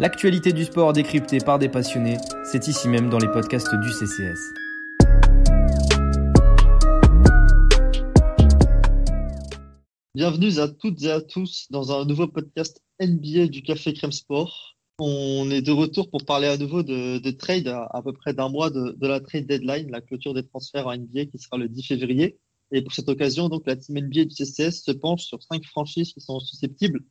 L'actualité du sport décryptée par des passionnés, c'est ici même dans les podcasts du CCS. Bienvenue à toutes et à tous dans un nouveau podcast NBA du Café Crème Sport. On est de retour pour parler à nouveau de, trade à, peu près d'un mois de, la trade deadline, la clôture des transferts en NBA qui sera le 10 février. Et pour cette occasion, donc, la team NBA du CCS se penche sur cinq franchises qui sont susceptibles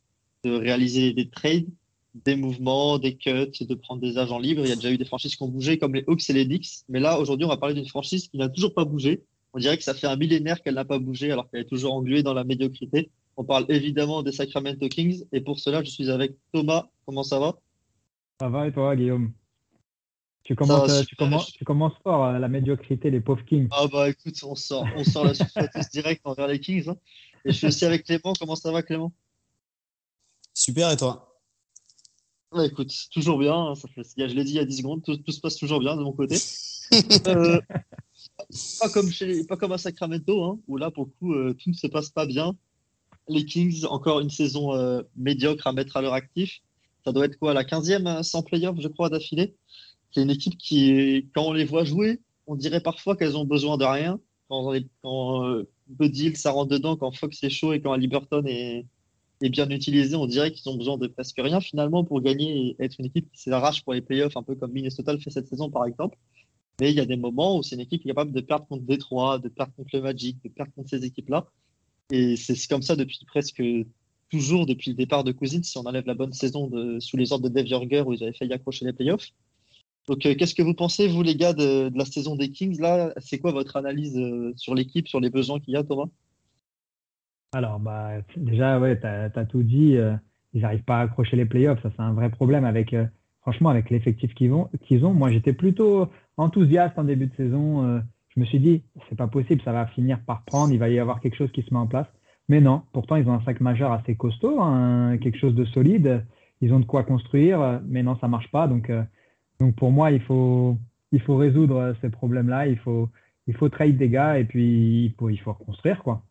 de réaliser des trades, des mouvements, des cuts, de prendre des agents libres. Il y a déjà eu des franchises qui ont bougé, comme les Hawks et les Knicks. Mais là, aujourd'hui, on va parler d'une franchise qui n'a toujours pas bougé. On dirait que ça fait un millénaire qu'elle n'a pas bougé, alors qu'elle est toujours engluée dans la médiocrité. On parle évidemment des Sacramento Kings. Et pour cela, je suis avec Thomas. Comment ça va? Ça va et toi, Guillaume? Tu commences, tu, commences, tu commences fort à la médiocrité, les pauvres Kings. Ah bah écoute, on sort, on sort la surface direct envers les Kings. Hein. Et je suis aussi avec Clément. Comment ça va, Clément? Super, et toi? Bah, Écoute, toujours bien. Hein, ça fait, je l'ai dit il y a 10 secondes, tout, se passe toujours bien de mon côté. euh, pas, comme chez, pas comme à Sacramento, hein, où là, pour le coup, euh, tout ne se passe pas bien. Les Kings, encore une saison euh, médiocre à mettre à leur actif. Ça doit être quoi, la 15e euh, sans playoff, je crois, d'affilée? C'est une équipe qui, quand on les voit jouer, on dirait parfois qu'elles ont besoin de rien. Quand, quand euh, Buddy, ça rentre dedans, quand Fox est chaud et quand Liberton est, est bien utilisé, on dirait qu'ils ont besoin de presque rien finalement pour gagner et être une équipe qui s'arrache pour les playoffs, un peu comme Minnesota le fait cette saison par exemple. Mais il y a des moments où c'est une équipe qui est capable de perdre contre Détroit, de perdre contre le Magic, de perdre contre ces équipes-là. Et c'est comme ça depuis presque toujours, depuis le départ de Cousins, si on enlève la bonne saison sous les ordres de Dave Jorger où ils avaient failli accrocher les playoffs. Donc, euh, qu'est-ce que vous pensez, vous, les gars, de, la saison des Kings là? C'est quoi votre analyse euh, sur l'équipe, sur les besoins qu'il y a, Thomas? Alors, bah, déjà, ouais, tu as, tout dit. Euh, ils n'arrivent pas à accrocher les playoffs. Ça, c'est un vrai problème avec, franchement, avec l'effectif qu'ils qu'ils ont. Moi, j'étais plutôt enthousiaste en début de saison. je me suis dit, c'est pas possible, ça va finir par prendre. Il va y avoir quelque chose qui se met en place. Mais non, pourtant, ils ont un sac majeur assez costaud, hein, quelque chose de solide. Ils ont de quoi construire, mais non, ça marche pas. Donc, donc pour moi, il faut, il faut résoudre ces problèmes-là. Il faut, il faut trade des gars et puis il faut, il faut reconstruire quoi.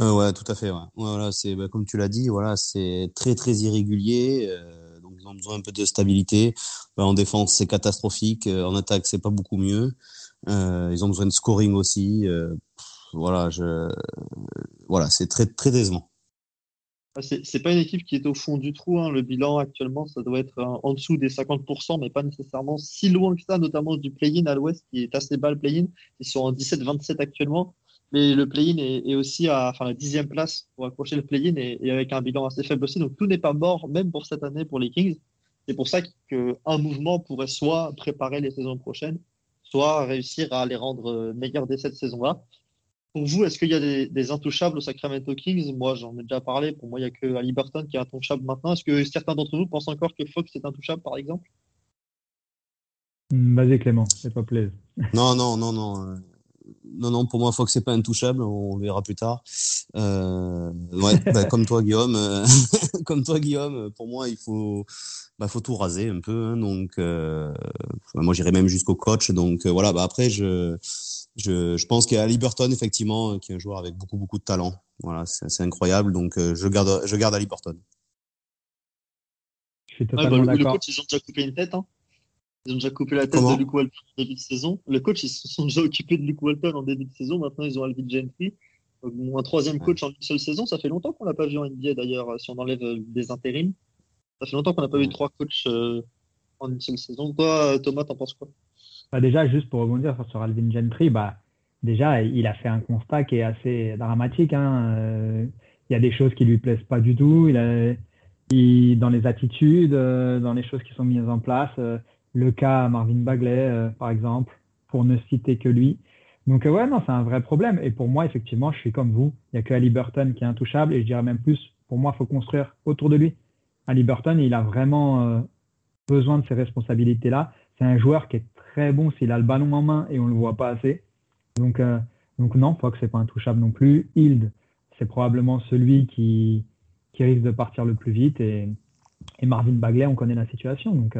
Euh, ouais, tout à fait. Ouais. Voilà, c'est bah, comme tu l'as dit, voilà, c'est très très irrégulier. Euh, donc ils ont besoin un peu de stabilité. Bah, en défense, c'est catastrophique. Euh, en attaque, c'est pas beaucoup mieux. Euh, ils ont besoin de scoring aussi. Euh, voilà, je, voilà, c'est très très décevant. Ah, c'est pas une équipe qui est au fond du trou. Hein. Le bilan actuellement, ça doit être en dessous des 50%, mais pas nécessairement si loin que ça, notamment du play-in à l'ouest, qui est assez bas le play-in. Ils sont en 17-27 actuellement. Mais le play-in est, aussi à enfin, la dixième place pour accrocher le play-in et, avec un bilan assez faible aussi. Donc tout n'est pas mort, même pour cette année, pour les Kings. C'est pour ça qu'un mouvement pourrait soit préparer les saisons prochaines, soit réussir à les rendre euh, meilleurs dès cette saison-là. Pour vous, est-ce qu'il y a des, intouchables au Sacramento Kings? Moi, j'en ai déjà parlé. Pour moi, il n'y a que Ali Burton qui est intouchable maintenant. Est-ce que certains d'entre vous pensent encore que Fox est intouchable, par exemple? Vas-y, Clément, c'est pas plaisir. Non, non, non, non. Euh, non, non, pour moi, Fox n'est pas intouchable. On verra plus tard. Euh, ouais, bah, comme toi, Guillaume. Euh, comme toi, Guillaume. Pour moi, il faut, bah, faut tout raser un peu. Hein, donc, moi, j'irai même jusqu'au coach. Donc, voilà. Bah, après, je je, je pense qu'il y a Liberton, effectivement, qui est un joueur avec beaucoup, beaucoup de talent. Voilà, c'est incroyable. Donc, euh, je garde, je garde Liberton. Je suis totalement ouais, bah, le, coach, ils ont déjà coupé une tête. Hein. Ils ont déjà coupé la tête de Luke Walton en début de saison. Le coach, ils se sont déjà occupés de Luke Walton en début de saison. Maintenant, ils ont Alvin Gentry. Un troisième coach en une seule saison. Ça fait longtemps qu'on l'a pas vu en NBA d'ailleurs, si on enlève euh, des intérims. Ça fait longtemps qu'on n'a pas vu trois coachs euh, en une seule saison. Toi, Thomas, t'en penses quoi? Bah, déjà, juste pour rebondir sur Alvin Gentry, bah, déjà, il a fait un constat qui est assez dramatique. Hein. Euh, il y a des choses qui lui plaisent pas du tout. Il a, il, dans les attitudes, euh, dans les choses qui sont mises en place. Euh, le cas Marvin Bagley, par exemple, pour ne citer que lui. Donc, ouais, non, c'est un vrai problème. Et pour moi, effectivement, je suis comme vous. Il n'y a que Ali Burton qui est intouchable. Et je dirais même plus, pour moi, il faut construire autour de lui. Ali Burton, il a vraiment besoin de ces responsabilités-là. C'est un joueur qui est très bon s'il a le ballon en main et on le voit pas assez. Donc, euh, donc non, Fox c'est pas intouchable non plus. Hild, c'est probablement celui qui, qui risque de partir le plus vite et, Marvin Bagley, on connaît la situation. Euh, donc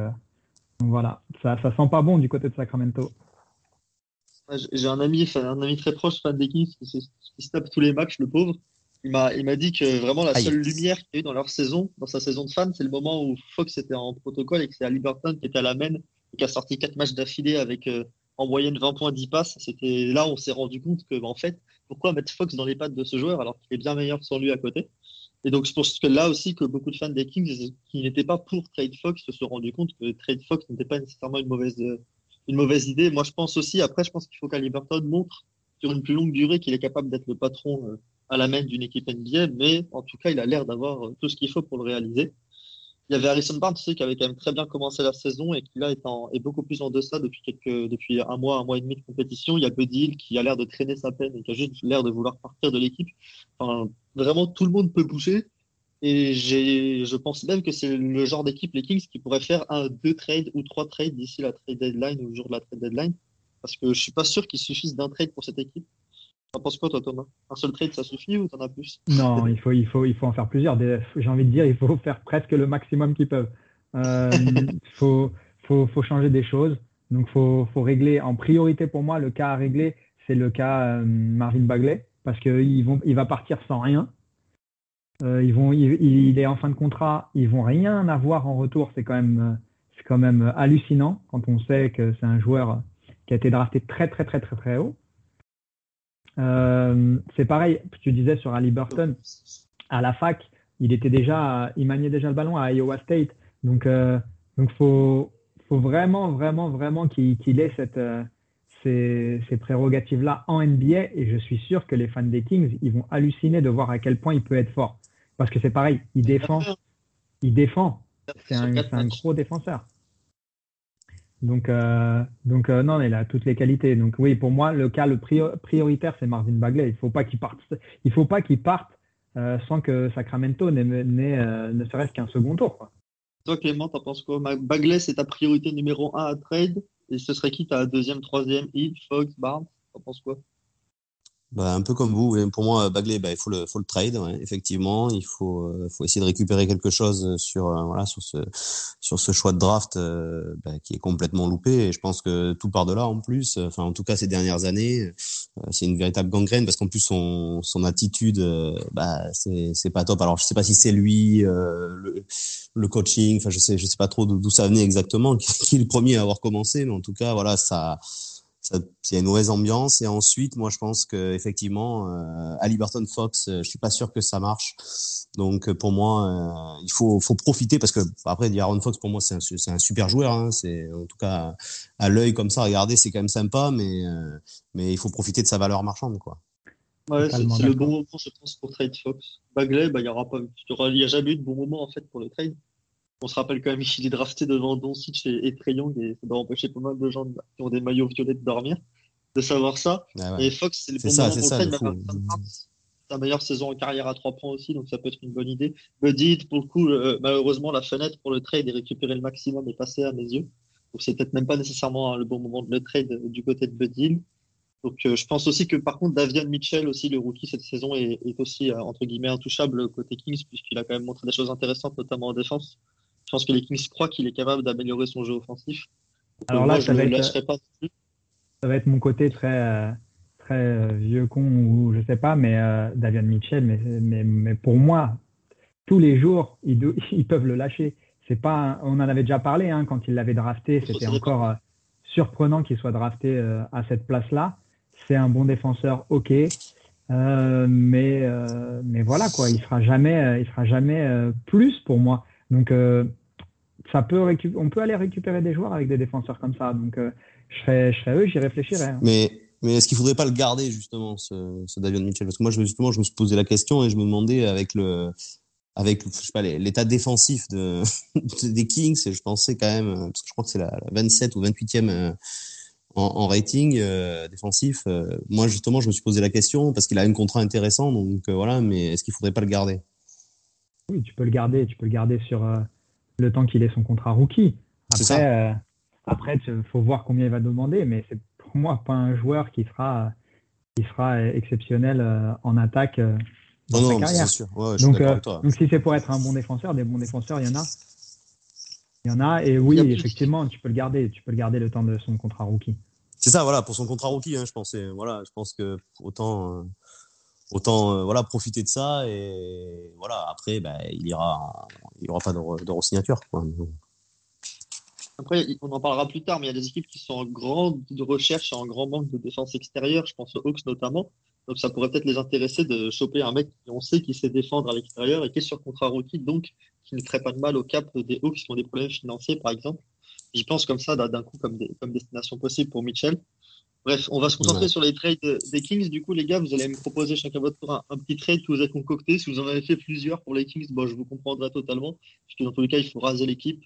voilà, ça, ça sent pas bon du côté de Sacramento. J'ai un ami, un ami très proche, fan des Kings, qui, se tape tous les matchs, le pauvre. Il m'a, il m'a dit que vraiment la seule lumière qu'il y a eu dans leur saison, dans sa saison de fan, c'est le moment où Fox était en protocole et que c'est Liberton qui était à la main et qui a sorti quatre matchs d'affilée avec euh, en moyenne 20 points, 10 passes. C'était là où on s'est rendu compte que, en fait, pourquoi mettre Fox dans les pattes de ce joueur alors qu'il est bien meilleur sans lui à côté? Et donc, je pense que là aussi, que beaucoup de fans des Kings qui n'étaient pas pour trade Fox se sont rendus compte que trade Fox n'était pas nécessairement une mauvaise, une mauvaise idée. Moi, je pense aussi, après, je pense qu'il faut qu'Aliberton montre sur une plus longue durée qu'il est capable d'être le patron euh, à la main d'une équipe NBA, mais en tout cas, il a l'air d'avoir euh, tout ce qu'il faut pour le réaliser. Il y avait Harrison Barnes aussi qui avait quand même très bien commencé la saison et qui là est, beaucoup plus en deçà depuis un mois, un mois et demi de compétition. Il y a Buddy qui a l'air de traîner sa peine et qui a juste l'air de vouloir partir de l'équipe. Enfin, vraiment, tout le monde peut bouger. Et je pense même que c'est le genre d'équipe, les Kings, qui pourraient faire un, deux trades ou trois trades d'ici la trade deadline ou le jour de la trade deadline. Parce que je suis pas sûr qu'il suffise d'un trade pour cette équipe. T'en penses quoi, toi, Thomas? Un seul trade, ça suffit ou t'en as plus? Non, il faut, il, faut, il faut en faire plusieurs. J'ai envie de dire, il faut faire presque le maximum qu'ils peuvent. Il euh, faut, faut, faut, changer des choses. Donc, il faut, faut, régler. En priorité, pour moi, le cas à régler, c'est le cas euh, Marvin Bagley, parce qu'il il va partir sans rien. Euh, ils vont, il, il, est en fin de contrat, ils vont rien avoir en retour. C'est quand même, c'est quand même hallucinant quand on sait que c'est un joueur qui a été drafté très, très, très, très, très haut. Euh, c'est pareil, tu disais sur Ali Burton, à la fac, il était déjà, il maniait déjà le ballon à Iowa State. Donc, euh, donc faut, faut vraiment, vraiment, vraiment qu'il ait cette, euh, ces, ces prérogatives-là en NBA. Et je suis sûr que les fans des Kings, ils vont halluciner de voir à quel point il peut être fort. Parce que c'est pareil, il défend, il défend. C'est un, un, gros défenseur. Donc, euh, donc euh, non, il a toutes les qualités. Donc oui, pour moi, le cas le prioritaire, c'est Marvin Bagley. Il faut pas qu'il parte. Il faut pas qu'il parte euh, sans que Sacramento n'ait ne serait-ce qu'un second tour. Quoi. Toi, Clément, t'en penses quoi? Bagley, c'est ta priorité numéro un à trade. Et ce serait qui ta deuxième, troisième Heat, Fox, Barnes? T'en penses quoi? Bah, un peu comme vous. Pour moi, Bagley, bah, il faut le, faut le trade, ouais, effectivement. Il faut, euh, faut essayer de récupérer quelque chose sur, euh, voilà, sur ce, sur ce choix de draft euh, bah, qui est complètement loupé. Et je pense que tout part de là en plus. Enfin, en tout cas, ces dernières années, c'est une véritable gangrène parce qu'en plus son, son attitude, bah, c'est, c'est pas top. Alors, je sais pas si c'est lui, le, le coaching. Enfin, je sais, je sais pas trop d'où ça venait exactement, qui est le premier à avoir commencé, mais en tout cas, voilà, ça c'est une mauvaise ambiance. Et ensuite, moi, je pense que effectivement, euh, à Liberton Fox, euh, je suis pas sûr que ça marche. Donc, euh, pour moi, euh, il faut, faut profiter parce que après, Aaron Fox, pour moi, c'est un, un, super joueur. Hein. C'est en tout cas à l'œil comme ça, regardez, c'est quand même sympa, mais mais il faut profiter de sa valeur marchande, quoi. Ouais, c'est le bon moment, je pense, pour trade Fox. Bagley, bah, il y aura pas, il y a jamais eu de bon moment en fait pour le trade on se rappelle quand même qu'il est drafté devant Doncic et, et Trayon, et ça doit empêcher pas mal de gens qui ont des maillots violets de dormir, de savoir ça. Ah et Fox, c'est le bon ça, moment pour sa meilleure saison en carrière à trois points aussi, donc ça peut être une bonne idée. Buddy, pour le coup, euh, malheureusement, la fenêtre pour le trade et récupérer le maximum est passée à mes yeux. Donc c'est peut-être même pas nécessairement le bon moment de le trade du côté de Buddy. Donc euh, je pense aussi que par contre Davian Mitchell aussi le rookie cette saison est, est aussi euh, entre guillemets intouchable côté Kings puisqu'il a quand même montré des choses intéressantes notamment en défense. Je pense que les Kings croient qu'il est capable d'améliorer son jeu offensif. Alors là, ça, va être, pas ça va être mon côté très, euh, très euh, vieux con ou je sais pas, mais euh, Davian Mitchell, mais, mais, mais, pour moi, tous les jours, ils, ils peuvent le lâcher. C'est pas, on en avait déjà parlé hein, quand il l'avait drafté. C'était encore surprenant qu'il soit drafté à cette place-là. C'est un bon défenseur, ok. mais, mais voilà quoi, il sera jamais, il sera jamais plus pour moi. Donc ça peut on peut aller récupérer des joueurs avec des défenseurs comme ça. Donc, euh, je, serais, je serais eux, j'y réfléchirais. Hein. Mais, mais est-ce qu'il faudrait pas le garder, justement, ce, ce Davion Mitchell? Parce que moi, je, justement, je me suis posé la question et je me demandais avec le avec je sais pas l'état défensif de, des Kings et je pensais quand même parce que je crois que c'est la, 27 ou 28e euh, en, en rating euh, défensif moi justement je me suis posé la question parce qu'il a un contrat intéressant donc voilà mais est-ce qu'il faudrait pas le garder? Oui tu peux le garder tu peux le garder sur le temps qu'il ait son contrat rookie. Après, euh, après, il faut voir combien il va demander, mais c'est pour moi pas un joueur qui sera, qui sera exceptionnel euh, en attaque euh, dans non, sa carrière. Sûr. donc, donc, si c'est pour être un bon défenseur, des bons défenseurs, il y en a. Il y en a, et oui, effectivement, tu peux le garder. Tu peux le garder le temps de son contrat rookie. C'est ça, voilà, pour son contrat rookie, hein, je pensais. Voilà, je pense que autant autant voilà profiter de ça et voilà après ben, il ira il y aura pas de. Après, on en parlera plus tard, mais il y a des équipes qui sont en grande recherche et en grand manque de défense extérieure. Je pense aux Hawks notamment. Donc, ça pourrait peut-être les intéresser de choper un mec qui on sait qui sait défendre à l'extérieur et qui est sur contrat rookie, donc qui ne ferait pas de mal au cap des Hawks qui ont des problèmes financiers, par exemple. J'y pense comme ça, d'un coup, comme destination possible pour Mitchell. Bref, on va se concentrer sur les trades des Kings. Du coup, les gars, vous allez me proposer chacun votre tour un, petit trade que vous avez concocté. Si vous en avez fait plusieurs pour les Kings, bon, je vous comprendrai totalement. Parce que dans tous les cas, il faut raser l'équipe.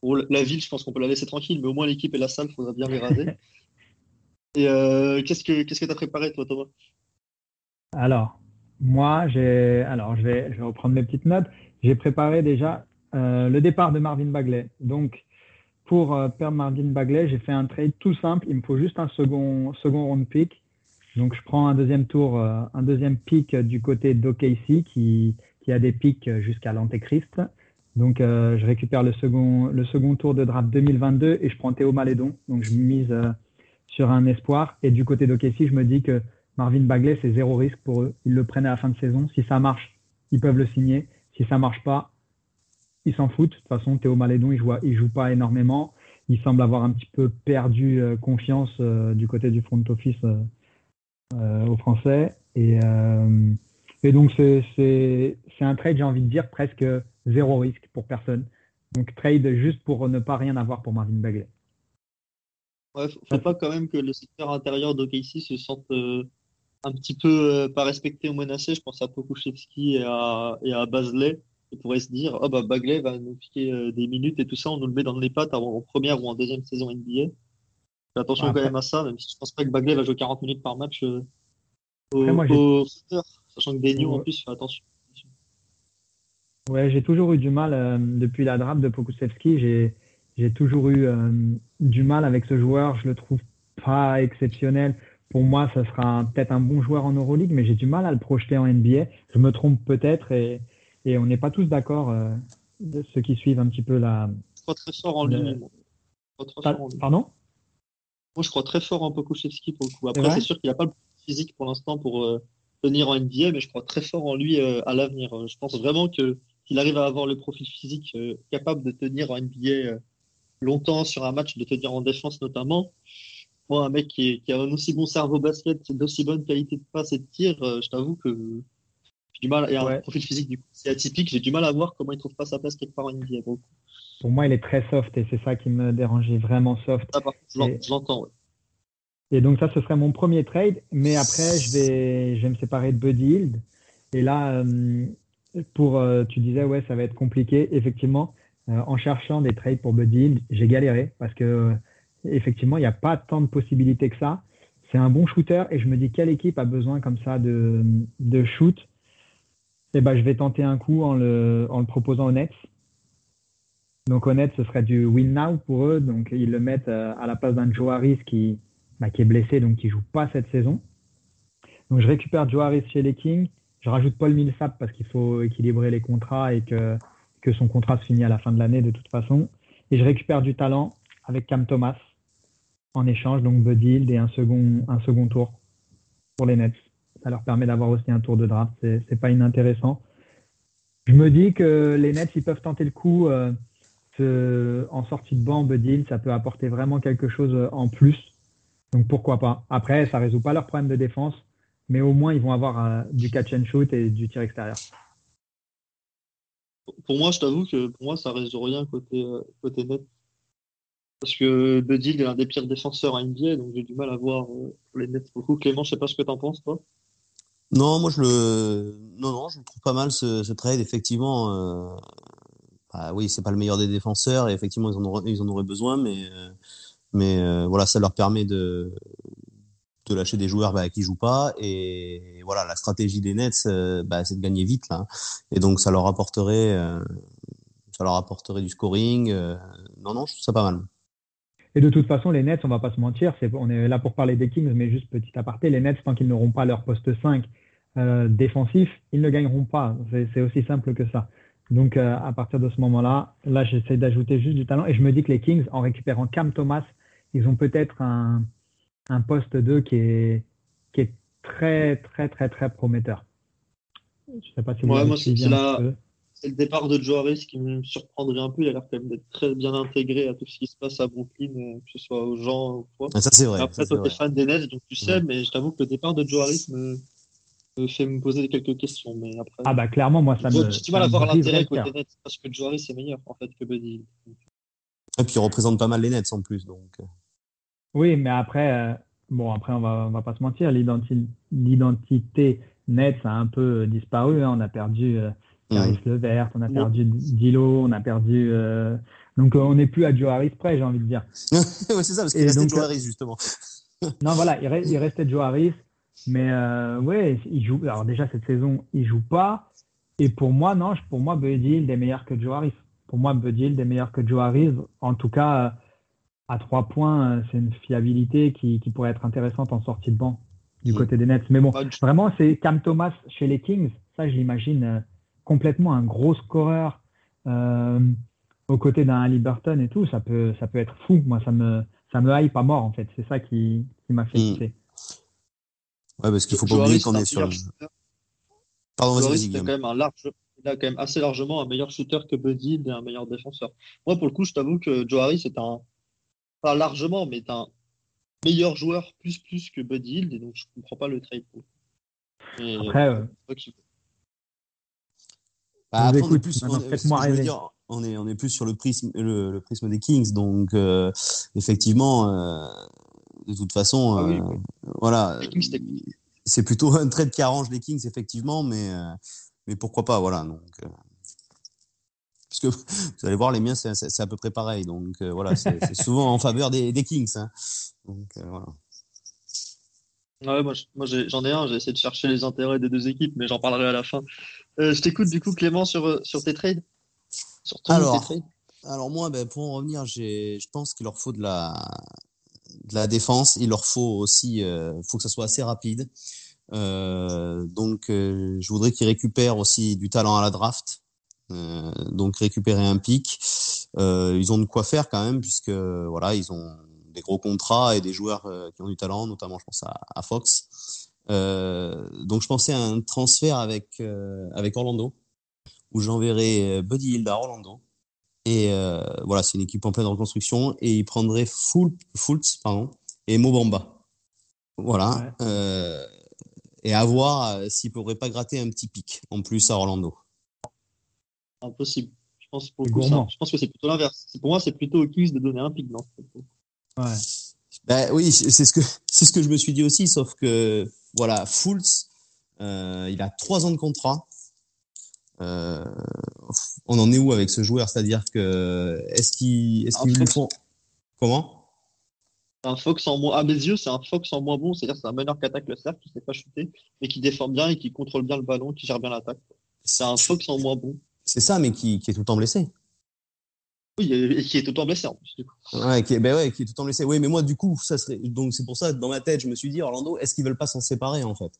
Pour la ville, je pense qu'on peut la laisser tranquille, mais au moins l'équipe et la salle, il faudra bien les raser. et euh, qu'est-ce que qu'est-ce que tu as préparé, toi, Thomas? Alors, moi, j'ai. Alors, je vais, je vais reprendre mes petites notes. J'ai préparé déjà euh, le départ de Marvin Bagley. Donc, pour euh, perdre Marvin Bagley, j'ai fait un trade tout simple. Il me faut juste un second, second round pick. Donc, je prends un deuxième tour, un deuxième pick du côté d'OKC qui, qui a des picks jusqu'à l'Antéchrist. Donc, euh, je récupère le second, le second tour de draft 2022 et je prends Théo Malédon. Donc, je mise euh, sur un espoir. Et du côté d'OKC, je me dis que Marvin Bagley, c'est zéro risque pour eux. Ils le prennent à la fin de saison. Si ça marche, ils peuvent le signer. Si ça marche pas, ils s'en foutent. De toute façon, Théo Malédon, il joue, il joue pas énormément. Il semble avoir un petit peu perdu euh, confiance du côté du front office aux Français. Et, donc, c'est un trade, j'ai envie de dire, presque zéro risque pour personne. Donc trade juste pour ne pas rien avoir pour Marvin Bagley. Ouais, faut pas quand même que le secteur intérieur d'OKC se sente euh, un petit peu euh, pas respecté ou menacé. Je pense à Pokushevski et à, et. Ils pourraient se dire, oh bah Bagley va nous piquer euh, des minutes et tout ça, on nous le met dans les pattes en, première ou en deuxième saison NBA. Fais attention quand même à ça, même si je pense pas que Bagley va jouer 40 minutes par match au, au sachant que Denio en plus fait attention. Ouais, j'ai toujours eu du mal euh, depuis la draft de Pokusevski. J'ai, j'ai toujours eu euh, du mal avec ce joueur. Je le trouve pas exceptionnel. Pour moi, ça sera peut-être un bon joueur en Euroleague, mais j'ai du mal à le projeter en NBA. Je me trompe peut-être et, et on n'est pas tous d'accord, euh, ceux qui suivent un petit peu la. Je crois très fort en lui. Pardon? Moi, je crois très fort en Pokusevski pour le coup. Après, c'est sûr qu'il n'a pas le physique pour l'instant pour tenir en NBA, mais je crois très fort en lui à l'avenir. Je pense vraiment que s'il arrive à avoir le profil physique euh, capable de tenir en NBA euh, longtemps sur un match, de tenir en défense notamment, moi, un mec qui, a un aussi bon cerveau basket, d'aussi bonne qualité de passe et de tir, euh, je t'avoue que du mal, et un profil physique du coup, c'est atypique, j'ai du mal à voir comment il trouve pas sa place quelque part en NBA. Pour moi, il est très soft et c'est ça qui me dérangeait, vraiment soft. Ah, je l'entends, Et donc ça, ce serait mon premier trade, mais après, je vais, je vais me séparer de Buddy Hield. Et là, pour, euh, tu disais, ouais, ça va être compliqué. Effectivement, euh, en cherchant des trades pour Buddy j'ai galéré parce que euh, effectivement, il n'y a pas tant de possibilités que ça. C'est un bon shooter et je me dis quelle équipe a besoin comme ça de, de shoot. Eh ben, je vais tenter un coup en le, en le proposant aux Nets. Donc au Nets, ce serait du win now pour eux. Donc ils le mettent à la place d'un Joe Harris qui, bah, qui est blessé, donc qui joue pas cette saison. Donc je récupère Joe Harris chez les Kings. Je rajoute Paul Millsap parce qu'il faut équilibrer les contrats et que, que son contrat se finit à la fin de l'année de toute façon. Et je récupère du talent avec Cam Thomas en échange, donc Buddy et un second, un second tour pour les Nets. Ça leur permet d'avoir aussi un tour de draft, c'est pas inintéressant. Je me dis que les Nets, ils peuvent tenter le coup euh, en sortie de banc, Buddy ça peut apporter vraiment quelque chose en plus. Donc pourquoi pas? Après, ça résout pas leur problème de défense mais au moins ils vont avoir euh, du catch and shoot et du tir extérieur. Pour moi, je t'avoue que pour moi, ça résout rien côté, euh, côté net. Parce que Buddy est un des pires défenseurs à NBA, donc j'ai du mal à voir euh, les nets. Beaucoup. Clément, je sais pas ce que tu en penses, toi. Non, moi je le, non, non, je trouve pas mal ce, trade. Effectivement, bah, oui, c'est pas le meilleur des défenseurs et effectivement ils en auraient, ils en auraient besoin, mais, mais voilà, ça leur permet de, de lâcher des joueurs bah, qui jouent pas. Et voilà, la stratégie des Nets, euh, bah, c'est de gagner vite là. Et donc ça leur apporterait, euh, ça leur du scoring. Euh, non, non, je trouve ça pas mal. Et de toute façon, les Nets, on va pas se mentir, c'est, on est là pour parler des Kings, mais juste petit aparté, les Nets, tant qu'ils n'auront pas leur poste 5 défensif, ils ne gagneront pas. C'est, aussi simple que ça. Donc à partir de ce moment-là, là, j'essaie d'ajouter juste du talent et je me dis que les Kings, en récupérant Cam Thomas, ils ont peut-être un, un poste 2 qui est, qui est très, très, très, très prometteur. Je sais pas si vous Ouais, avez moi, c'est le départ de Joe Harris qui me surprendrait un peu. Il a l'air quand même d'être très bien intégré à tout ce qui se passe à Brooklyn, euh, que ce soit aux gens ou quoi. Ah, Ça, c'est vrai. Après, toi, t'es fan des Nets, donc tu sais, mais je t'avoue que le départ de Joe Harris me, me fait me poser quelques questions. Mais après, Ah bah clairement, moi ça J'ai me. du mal à voir l'intérêt côté Nets parce que Joe Harris est meilleur en fait que Buddy. Et puis, il représente pas mal les Nets en plus. Donc, euh. Oui, mais après, euh, bon, après on va, on va pas se mentir, l'identi- l'identité Nets a un peu disparu. hein. On a perdu euh, Caris Levert, on a Ouais. perdu Dilo, on a perdu. euh, Donc euh, on n'est plus à Joe Harris près, j'ai envie de dire. c'est ça, parce qu'il restait donc, Joe euh, Harris, justement. Non, voilà, il, re- il restait Joe Harris, mais euh, ouais, il joue. Alors déjà cette saison, il joue pas. Et pour moi, non, pour moi, Buddy Hield est meilleur que Joe Harris. Pour moi, Buddy Hield est meilleur que Joe Harris. En tout cas, euh, à trois points, euh, c'est une fiabilité qui, qui pourrait être intéressante en sortie de banc du Mm. côté des Nets. Mais bon, vraiment, c'est Cam Thomas chez les Kings. Ça, je l'imagine euh, complètement un gros scoreur euh, aux côtés d'un Halliburton et tout. Ça peut, ça peut être fou. Moi, ça me, ça me hype à mort en fait. C'est ça qui, qui m'a fait Mm. Ouais, parce qu'il faut pas oublier Harris, qu'on est sur. le-. Pardon, vas-y, c'est Guillaume. quand même un large, il a quand même assez largement un meilleur shooter que Buddy et un meilleur défenseur. Moi, pour le coup, je t'avoue que Joe Harris est un, pas largement, mais est un meilleur joueur plus plus que Buddy Hield et donc je comprends pas le trade. Et, Après, euh, pas qu'il- Bah, après, on est plus, on est- faites-moi ce que je veux rêver. dire, on est, on est plus sur le prisme, le, le prisme des Kings. Donc, euh, effectivement, euh, de toute façon, Ah oui, euh, oui. voilà, c'est plutôt un trade qui arrange les Kings, effectivement, mais, euh, mais pourquoi pas, voilà. Donc, euh, parce que vous allez voir, les miens, c'est à peu près pareil. Donc, euh, voilà, c'est souvent en faveur des, des Kings. hein. Donc, euh, voilà. Ouais, moi, j'en ai un, j'ai essayé de chercher les intérêts des deux équipes, mais j'en parlerai à la fin. Euh, je t'écoute du coup, Clément, sur, sur tes trades. Sur ton Alors, tes trades. Alors moi, ben, pour en revenir, j'ai, je pense qu'il leur faut de la, la défense. Il leur faut aussi, euh, faut que ça soit assez rapide. Euh, donc, euh, je voudrais qu'ils récupèrent aussi du talent à la draft. Donc récupérer un pic. Ils ont de quoi faire quand même puisque voilà, ils ont des gros contrats et des joueurs qui ont du talent, notamment je pense à, Fox. Donc je pensais à un transfert avec avec Orlando où j'enverrai Buddy Hield à Orlando. Et euh, voilà, c'est une équipe en pleine reconstruction. Et il prendrait Ful- Fultz pardon, et Mobamba. Voilà. Ouais. Euh, et à voir euh, s'il pourrait pas gratter un petit pic en plus à Orlando. Impossible. Je pense, pour le C'est coup, ça- gourmand. je pense que c'est plutôt l'inverse. Pour moi, c'est plutôt aux Kings de donner un pic. Non Ouais. Ben oui, c'est ce que c'est ce que je me suis dit aussi, sauf que voilà, Fultz, euh, il a trois ans de contrat. Euh, on en est où avec ce joueur? C'est-à-dire que est-ce qu'il Fox. font comment? Un Fox en moins, à mes yeux, c'est un Fox en moins bon. C'est-à-dire que c'est un meneur qui attaque le cercle, qui sait pas shooter, mais qui défend bien et qui contrôle bien le ballon, qui gère bien l'attaque. C'est un Fox en moins bon. C'est ça, mais qui, qui est tout le temps blessé. Oui, et et qui est tout le temps blessé en plus. Du coup. Ouais, qui est, ben ouais, qui est tout le temps blessé. Oui, mais moi, du coup, ça serait, donc c'est pour ça, dans ma tête, je me suis dit, Orlando, est-ce qu'ils veulent pas s'en séparer, en fait?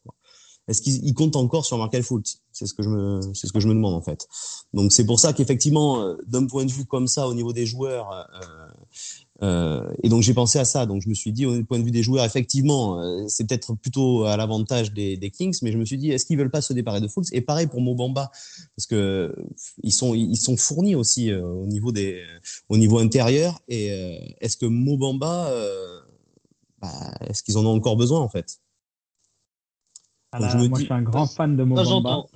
Est-ce qu'ils ils comptent encore sur Markel Fultz? C'est ce que je me, c'est ce que je me demande, en fait. Donc, c'est pour ça qu'effectivement, euh, d'un point de vue comme ça, au niveau des joueurs, euh, euh, et donc j'ai pensé à ça. Donc, je me suis dit, au point de vue des joueurs, effectivement, c'est peut-être plutôt à l'avantage des, Kings, mais je me suis dit, est-ce qu'ils veulent pas se déparer de Fultz? Et pareil pour Mobamba, parce que ils sont, ils sont fournis aussi au niveau des, au niveau intérieur. Et est-ce que Mobamba, bah, est-ce qu'ils en ont encore besoin en fait? Ah là, je moi, dis- je suis un grand fan de Ça, Mobamba. j'entends.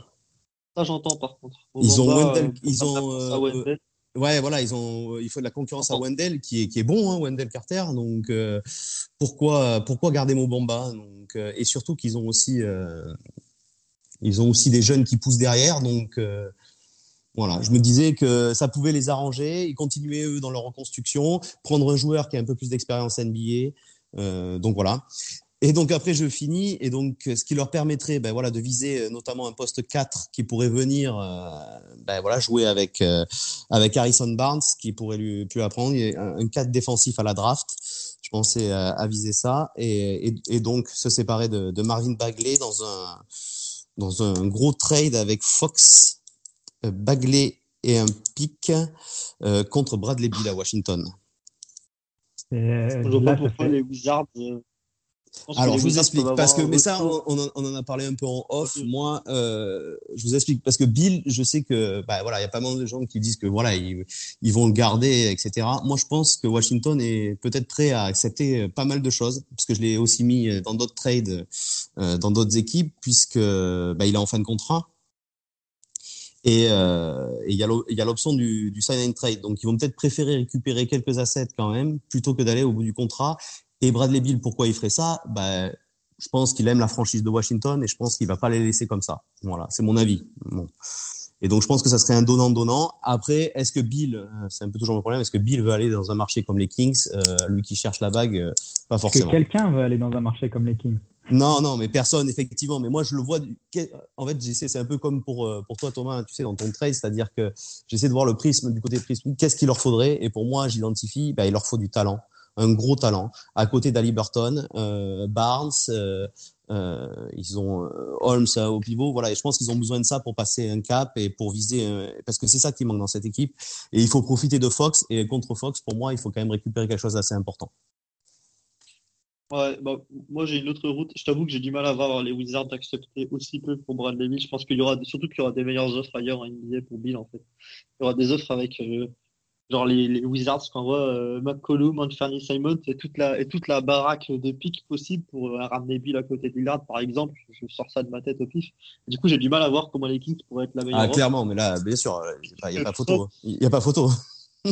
Ça, j'entends par contre. Ils ont Wendell- euh, ils ont, euh, Wendell. Ouais, voilà, ils ont, il faut de la concurrence à Wendell qui est qui est bon, hein, Wendell Carter. Donc euh, pourquoi pourquoi garder Mobamba? Donc euh, et surtout qu'ils ont aussi euh, ils ont aussi des jeunes qui poussent derrière. Donc euh, voilà, je me disais que ça pouvait les arranger. Ils continuaient eux dans leur reconstruction, prendre un joueur qui a un peu plus d'expérience NBA. Euh, donc voilà. Et donc après je finis et donc ce qui leur permettrait ben voilà de viser euh, notamment un poste 4 qui pourrait venir euh, ben voilà jouer avec euh, avec Harrison Barnes qui pourrait lui plus apprendre Il y a un, un 4 défensif à la draft. Je pensais à, à viser ça et, et, et donc se séparer de, de Marvin Bagley dans un dans un gros trade avec Fox, euh, Bagley et un pick euh, contre Bradley Beal à Washington. Euh, Je vois pas pourquoi fait- les Wizards. Euh, Alors, je vous explique, parce que, mais ça, on, en a parlé un peu en off. Moi, euh, je vous explique, parce que Bill, je sais que, bah, voilà, il y a pas mal de gens qui disent que, voilà, ils, ils vont le garder, etc. Moi, je pense que Washington est peut-être prêt à accepter pas mal de choses, parce que je l'ai aussi mis dans d'autres trades, euh, dans d'autres équipes, puisque, bah, il est en fin de contrat. Et euh, il y a l'option du, du sign and trade. Donc, ils vont peut-être préférer récupérer quelques assets quand même, plutôt que d'aller au bout du contrat et Bradley Bill, pourquoi il ferait ça? Bah, Je pense qu'il aime la franchise de Washington et je pense qu'il va pas les laisser comme ça. Voilà, c'est mon avis. Bon. Et donc, je pense que ça serait un donnant-donnant. Après, est-ce que Bill, euh, c'est un peu toujours le problème, est-ce que Bill veut aller dans un marché comme les Kings, euh, lui qui cherche la bague, euh, pas forcément. Est-ce que quelqu'un veut aller dans un marché comme les Kings? Non, non, mais personne, effectivement. Mais moi, je le vois. En fait, j'essaie, c'est un peu comme pour, pour toi, Thomas, tu sais, dans ton trade, c'est-à-dire que j'essaie de voir le prisme du côté prisme. Qu'est-ce qu'il leur faudrait? Et pour moi, j'identifie, bah, il leur faut du talent un gros talent. À côté d'Ali Burton, euh, Barnes, euh, euh, ils ont Holmes au pivot. Voilà, et je pense qu'ils ont besoin de ça pour passer un cap et pour viser, parce que c'est ça qui manque dans cette équipe. Et il faut profiter de Fox. Et contre Fox, pour moi, il faut quand même récupérer quelque chose d'assez important. Ouais, bah, moi j'ai une autre route. Je t'avoue que j'ai du mal à voir les Wizards accepter aussi peu pour Bradley. Je pense qu'il y aura surtout qu'il y aura des meilleures offres ailleurs en NBA pour Bill en fait. Il y aura des offres avec genre les, les Wizards qu'on voit euh, McCollum, Anthony Simon et toute la et toute la baraque de pics possible pour euh, ramener Bill à côté de Lillard par exemple. Je sors ça de ma tête au pif. Du coup j'ai du mal à voir comment les Kings pourraient être la meilleure ah clairement mais là bien sûr il n'y a, pas photo il y a pas photo.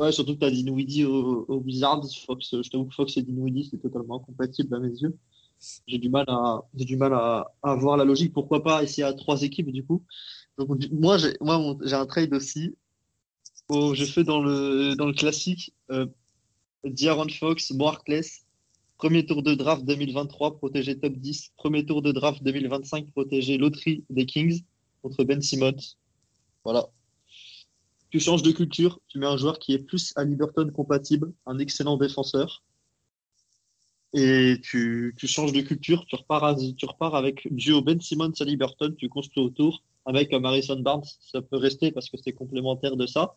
Ouais surtout que tu as Dinwiddie aux, au Wizards. Fox je t'avoue que Fox et Dinwiddie c'est totalement incompatible à mes yeux. J'ai du mal à j'ai du mal à, à voir la logique. Pourquoi pas essayer à trois équipes du coup. Donc moi j'ai moi j'ai un trade aussi Oh, je fais dans le, dans le classique euh, Diaron Fox, Moarkless, premier tour de draft 2023, protégé top 10, premier tour de draft 2025, protégé loterie des Kings contre Ben Simmons. Voilà. Tu changes de culture, tu mets un joueur qui est plus à Liberton compatible, un excellent défenseur. Et tu, changes de culture, tu repars, avec duo Ben Simmons à Liberton, tu construis autour un mec comme Harrison Barnes, ça peut rester parce que c'est complémentaire de ça.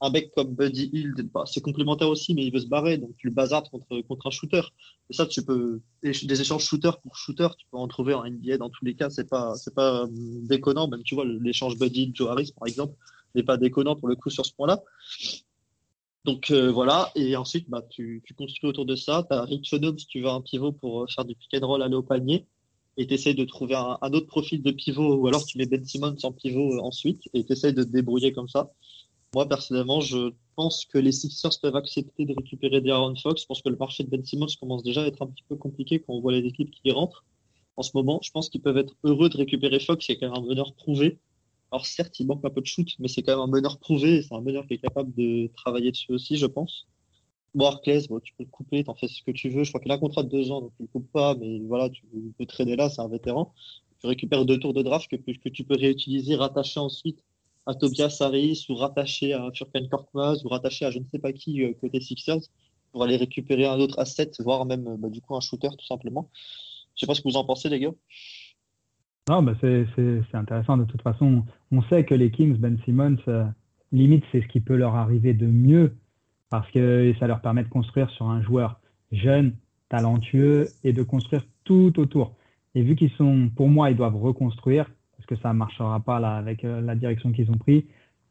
Un mec comme Buddy Hill, bah, c'est complémentaire aussi, mais il veut se barrer, donc tu le bazardes contre, contre un shooter. Et ça, tu peux des échanges shooter pour shooter, tu peux en trouver en NBA dans tous les cas. C'est pas c'est pas euh, déconnant. Même tu vois l'échange Buddy Joe Harris par exemple, n'est pas déconnant pour le coup sur ce point-là. Donc euh, voilà, et ensuite bah, tu, tu construis autour de ça. Tu as Rich si tu veux un pivot pour euh, faire du pick and roll aller au panier et tu de trouver un, autre profil de pivot, ou alors tu mets Ben Simmons en pivot euh, ensuite, et tu de te débrouiller comme ça. Moi, personnellement, je pense que les Sixers peuvent accepter de récupérer Aaron Fox. Je pense que le marché de Ben Simmons commence déjà à être un petit peu compliqué quand on voit les équipes qui y rentrent. En ce moment, je pense qu'ils peuvent être heureux de récupérer Fox, qui est quand même un meneur prouvé. Alors certes, il manque un peu de shoot, mais c'est quand même un meneur prouvé, c'est un meneur qui est capable de travailler dessus aussi, je pense. Bon, Arclaise, bon, tu peux le couper, t'en fais ce que tu veux. Je crois qu'il a un contrat de deux ans, donc tu le coupes pas, mais voilà, tu peux traîner là, c'est un vétéran. Tu récupères deux tours de draft que, que tu peux réutiliser, rattacher ensuite à Tobias Harris ou rattacher à Furkan Korkmaz ou rattacher à je ne sais pas qui euh, côté Sixers pour aller récupérer un autre asset, voire même bah, du coup un shooter tout simplement. Je sais pas ce que vous en pensez les gars. Non, bah c'est intéressant. De toute façon, on sait que les Kings, Ben Simmons, euh, limite, c'est ce qui peut leur arriver de mieux parce que ça leur permet de construire sur un joueur jeune, talentueux et de construire tout autour. Et vu qu'ils sont, pour moi, ils doivent reconstruire parce que ça ne marchera pas là avec euh, la direction qu'ils ont pris.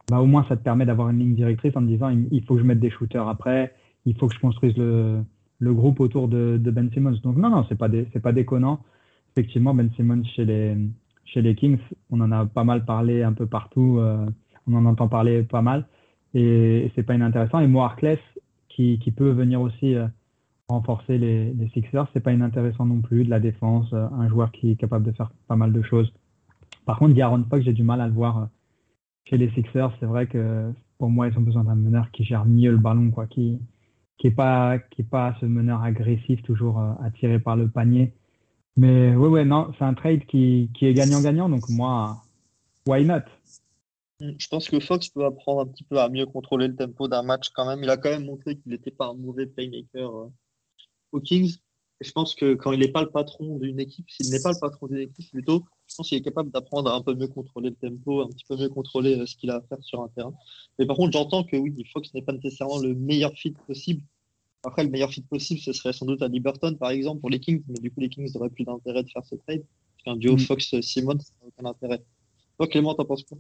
Bah, au moins, ça te permet d'avoir une ligne directrice en me disant il faut que je mette des shooters après, il faut que je construise le, le groupe autour de, Ben Simmons. Donc, non, non, c'est pas, c'est pas déconnant. Effectivement, Ben Simmons chez les, chez les Kings, on en a pas mal parlé un peu partout. Euh, on en entend parler pas mal et, c'est pas inintéressant. Et moi, qui, qui peut venir aussi euh, renforcer les, les Sixers, c'est pas inintéressant non plus. De la défense, euh, un joueur qui est capable de faire pas mal de choses. Par contre, Garon Fox, j'ai du mal à le voir chez les Sixers. C'est vrai que pour moi, ils ont besoin d'un meneur qui gère mieux le ballon, quoi, qui qui pas pas ce meneur agressif toujours attiré par le panier. Mais ouais ouais non, c'est un trade qui qui est gagnant-gagnant. Donc moi, why not? Je pense que Fox peut apprendre un petit peu à mieux contrôler le tempo d'un match quand même. Il a quand même montré qu'il n'était pas un mauvais playmaker euh, aux Kings. Et je pense que quand il n'est pas le patron d'une équipe, s'il n'est pas le patron d'une équipe plutôt, je pense qu'il est capable d'apprendre à un peu mieux contrôler le tempo, un petit peu mieux contrôler euh, ce qu'il a à faire sur un terrain. Mais par contre, j'entends que oui, Fox n'est pas nécessairement le meilleur fit possible. Après, le meilleur fit possible, ce serait sans doute à Liberton, par exemple, pour les Kings, mais du coup, les Kings n'auraient plus d'intérêt de faire ce trade. Parce qu'un duo Mm. Fox-Simon, ça n'a aucun intérêt. Toi, Clément, t'en penses quoi?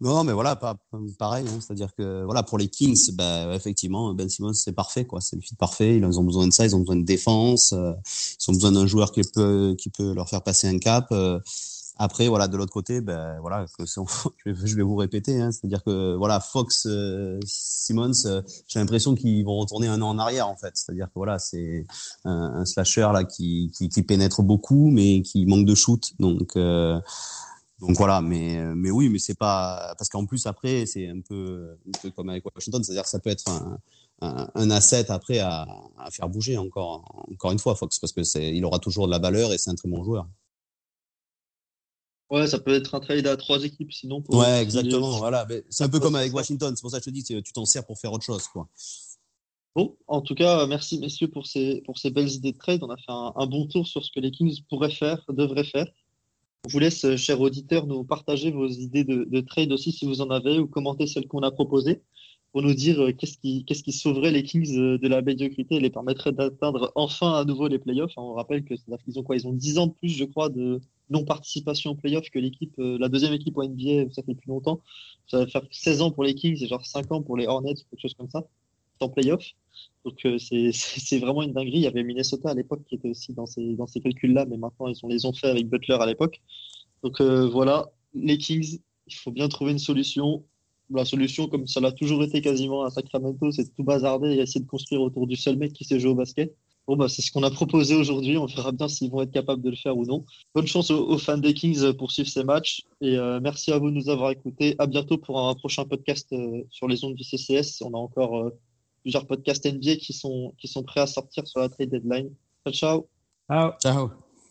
Non, mais voilà, pas, pareil. Hein, C'est-à-dire que voilà, pour les Kings, bah, effectivement, Ben Simmons, c'est parfait. quoi. C'est le fit parfait. Ils ont besoin de ça. Ils ont besoin de défense. euh, ils ont besoin d'un joueur qui peut, qui peut leur faire passer un cap. euh. Après, voilà, de l'autre côté, ben voilà, je, vais, vous répéter. Hein, C'est-à-dire que voilà, Fox, euh, Simmons, euh, j'ai l'impression qu'ils vont retourner un an en arrière en fait. C'est-à-dire que voilà, c'est un, slasher là qui, pénètre beaucoup, mais qui manque de shoot. Donc euh, donc voilà, mais mais oui, mais c'est pas parce qu'en plus après c'est un peu un peu comme avec Washington, c'est-à-dire ça peut être un, asset après à, faire bouger encore encore une fois Fox parce que c'est il aura toujours de la valeur et c'est un très bon joueur. Ouais, ça peut être un trade à trois équipes, sinon. pour- Ouais, exactement. Voilà, c'est un peu comme avec. Washington. C'est pour ça que je te dis, tu t'en sers pour faire autre chose, quoi. Bon, en tout cas, merci messieurs pour ces, pour ces belles idées de trade. On a fait un, un bon tour sur ce que les Kings pourraient faire, devraient faire. On vous laisse, euh, chers auditeurs, nous partager vos idées de, de trade aussi si vous en avez ou commenter celles qu'on a proposées pour nous dire euh, qu'est-ce qui, qui sauverait les Kings euh, de la médiocrité et les permettrait d'atteindre enfin à nouveau les playoffs. Hein, On rappelle que qu'ils ont quoi? Ils ont 10 ans de plus, je crois, de non-participation aux playoffs que l'équipe, euh, la deuxième équipe au NBA, ça fait plus longtemps. Ça va faire 16 ans pour les Kings et genre 5 ans pour les Hornets, quelque chose comme ça, en playoffs. Donc euh, c'est vraiment une dinguerie. Il y avait Minnesota à l'époque qui était aussi dans ces, dans ces calculs-là, mais maintenant ils ont, les ont fait avec Butler à l'époque. Donc euh, voilà, les Kings, il faut bien trouver une solution. La solution, comme ça l'a toujours été quasiment à Sacramento, c'est de tout bazarder et essayer de construire autour du seul mec qui sait jouer au basket. Bon, bah, c'est ce qu'on a proposé aujourd'hui. On verra bien s'ils vont être capables de le faire ou non. Bonne chance aux, aux fans des Kings pour suivre ces matchs. Et euh, merci à vous de nous avoir écoutés. À bientôt pour un prochain podcast euh, sur les ondes du CCS. On a encore euh, plusieurs podcasts NBA qui sont, qui sont prêts à sortir sur la trade deadline. Ciao, ciao. Ciao. Ciao.